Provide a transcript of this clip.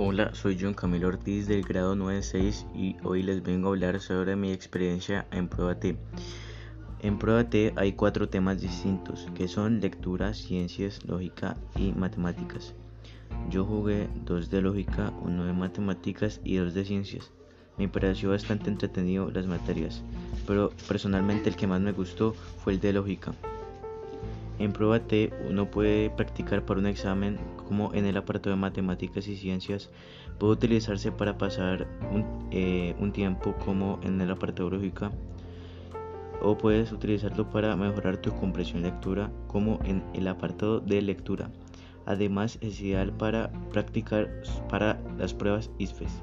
Hola, soy John Camilo Ortiz del grado 96 y hoy les vengo a hablar sobre mi experiencia en Prueba T. En Prueba T hay cuatro temas distintos que son lectura, ciencias, lógica y matemáticas. Yo jugué dos de lógica, uno de matemáticas y dos de ciencias. Me pareció bastante entretenido las materias, pero personalmente el que más me gustó fue el de lógica. En prueba T uno puede practicar para un examen como en el apartado de matemáticas y ciencias puede utilizarse para pasar un, eh, tiempo como en el apartado de lógica o puedes utilizarlo para mejorar tu comprensión lectura como en el apartado de lectura. Además es ideal para practicar para las pruebas ISFES.